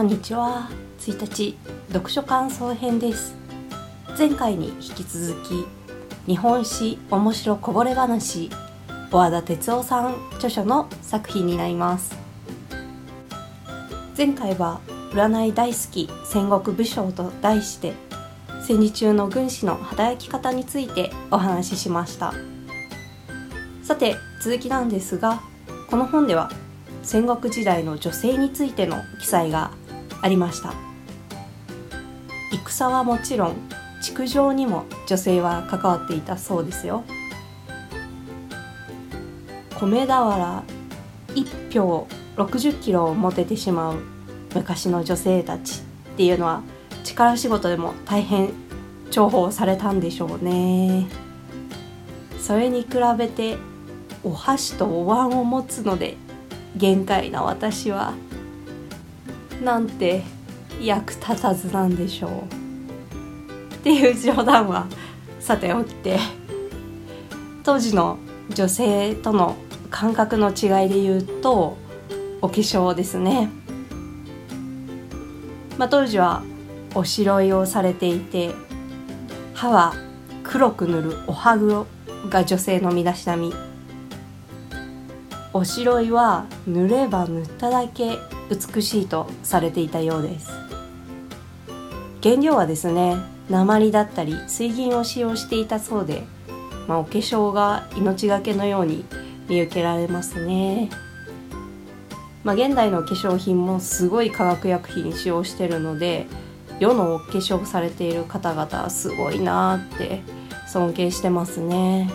こんにちは。1日読書感想編です。前回に引き続き日本史面白こぼれ話小和田哲夫さん著書の作品になります。前回は占い大好き戦国武将と題して戦時中の軍師の働き方についてお話ししました。さて続きなんですがこの本では戦国時代の女性についての記載がありました。戦はもちろん築城にも女性は関わっていたそうですよ。米俵1票60キロを持ててしまう昔の女性たちっていうのは力仕事でも大変重宝されたんでしょうね。それに比べてお箸とお椀を持つので限界な私はなんて役立たずなんでしょう。っていう冗談はさておきて当時の女性との感覚の違いで言うとお化粧ですね、まあ、当時はおしろいをされていて歯は黒く塗るおはぐが女性の身だしなみおしろいは塗れば塗っただけ美しいとされていたようです。原料はですね鉛だったり水銀を使用していたそうで、まあ、お化粧が命がけのように見受けられますね、まあ、現代の化粧品もすごい化学薬品使用してるので世のお化粧されている方々すごいなって尊敬してますね。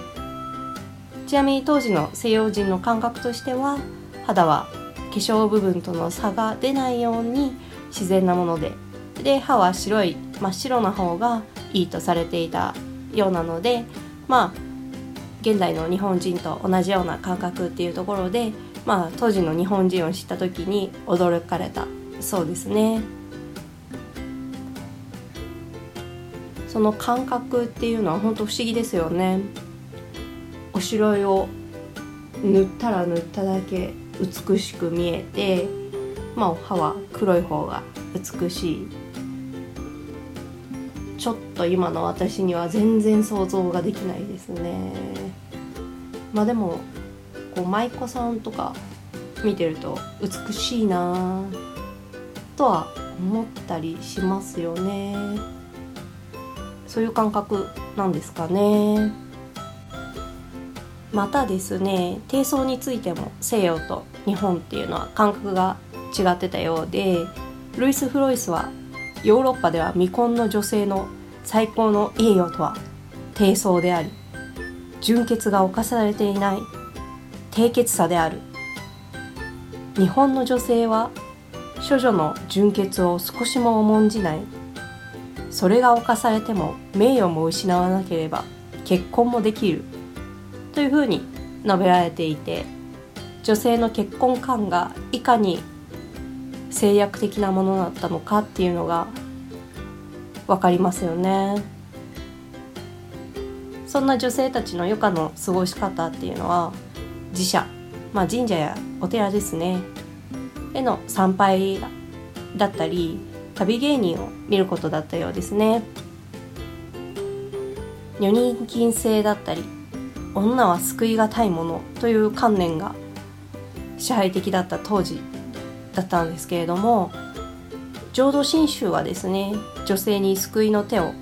ちなみに当時の西洋人の感覚としては肌は化粧部分との差が出ないように自然なものでで歯は白い真っ白な方がいいとされていたようなのでまあ現代の日本人と同じような感覚っていうところで、まあ、当時の日本人を知った時に驚かれたそうですね。その感覚っていうのは本当不思議ですよね。おしろいを塗ったら塗っただけ美しく見えて、まあ、歯は黒い方が美しい。ちょっと今の私には全然想像ができないですね。まあでもこう舞妓さんとか見てると美しいなとは思ったりしますよね。そういう感覚なんですかね。またですね低層についても西洋と日本っていうのは感覚が違ってたようでルイス・フロイスはヨーロッパでは未婚の女性の最高の栄誉とは低層であり純潔が侵されていない低潔さである。日本の女性は処女の純潔を少しも重んじない。それが侵されても名誉も失わなければ結婚もできる。というふうに述べられていて女性の結婚観がいかに制約的なものだったのかっていうのが分かりますよね。そんな女性たちの余暇の過ごし方っていうのは自社、まあ、神社やお寺ですねへの参拝だったり旅芸人を見ることだったようですね。女人禁制だったり女は救いがたいものという観念が支配的だった当時だったんですけれども浄土真宗はですね女性に救いの手を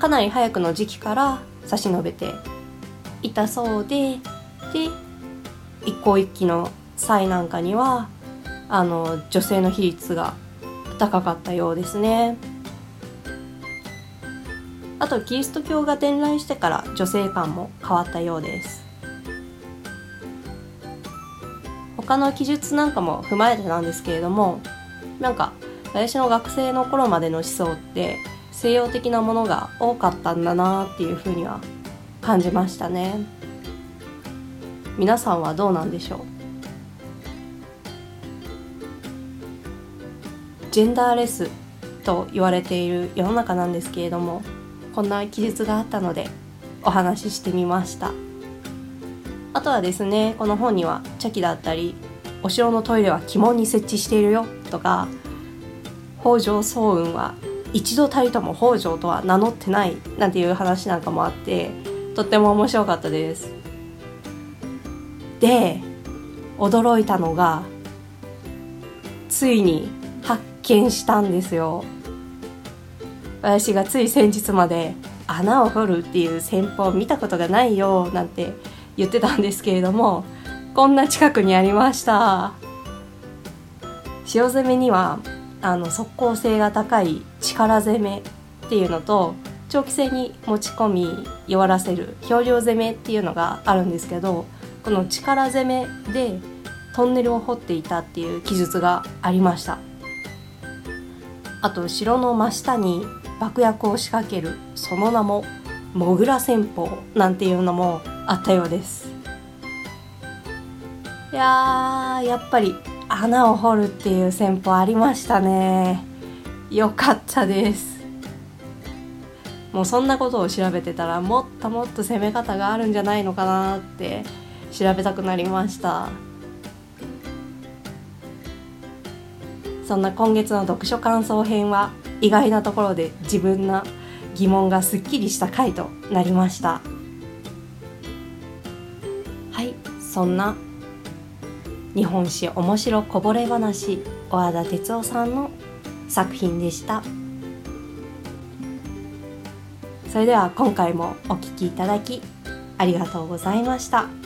かなり早くの時期から差し伸べていたそうでで一向一揆の際なんかにはあの女性の比率が高かったようですね。あとキリスト教が伝来してから女性観も変わったようです。他の記述なんかも踏まえてなんですけれどもなんか私の学生の頃までの思想って西洋的なものが多かったんだなっていうふうには感じましたね。皆さんはどうなんでしょう？ジェンダーレスと言われている世の中なんですけれどもこんな記述があったのでお話ししてみました。あとはですねこの本には茶器だったりお城のトイレは鬼門に設置しているよとか北条早雲は一度たりとも北条とは名乗ってないなんていう話なんかもあってとっても面白かったです。で驚いたのがついに発見したんですよ。私がつい先日まで穴を掘るっていう戦法を見たことがないよなんて言ってたんですけれどもこんな近くにありました。塩攻めにはあの速攻性が高い力攻めっていうのと長期戦に持ち込み弱らせる漂流攻めっていうのがあるんですけどこの力攻めでトンネルを掘っていたっていう記述がありました。あと城の真下に爆薬を仕掛けるその名もモグラ戦法なんていうのもあったようです。いややっぱり穴を掘るっていう戦法ありましたね。よかったです。もうそんなことを調べてたらもっともっと攻め方があるんじゃないのかなって調べたくなりました。そんな今月の読書感想編は意外なところで自分の疑問がすっきりした回となりましたはいそんな日本史面白こぼれ話小和田哲夫さんの作品でしたそれでは今回もお聴きいただきありがとうございました。